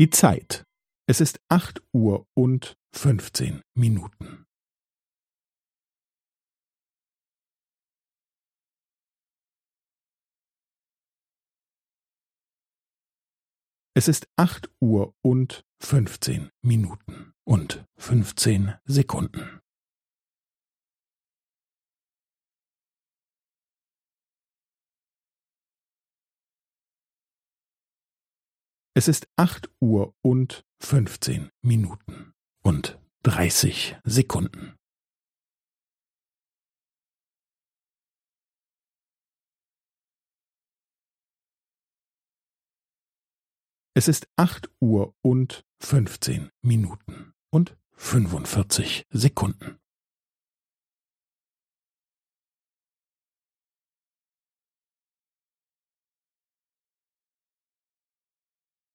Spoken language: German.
Die Zeit. Es ist acht Uhr und fünfzehn Minuten. Es ist acht Uhr und fünfzehn Minuten und fünfzehn Sekunden. Es ist acht Uhr und fünfzehn Minuten und dreißig Sekunden. Es ist acht Uhr und fünfzehn Minuten und fünfundvierzig Sekunden.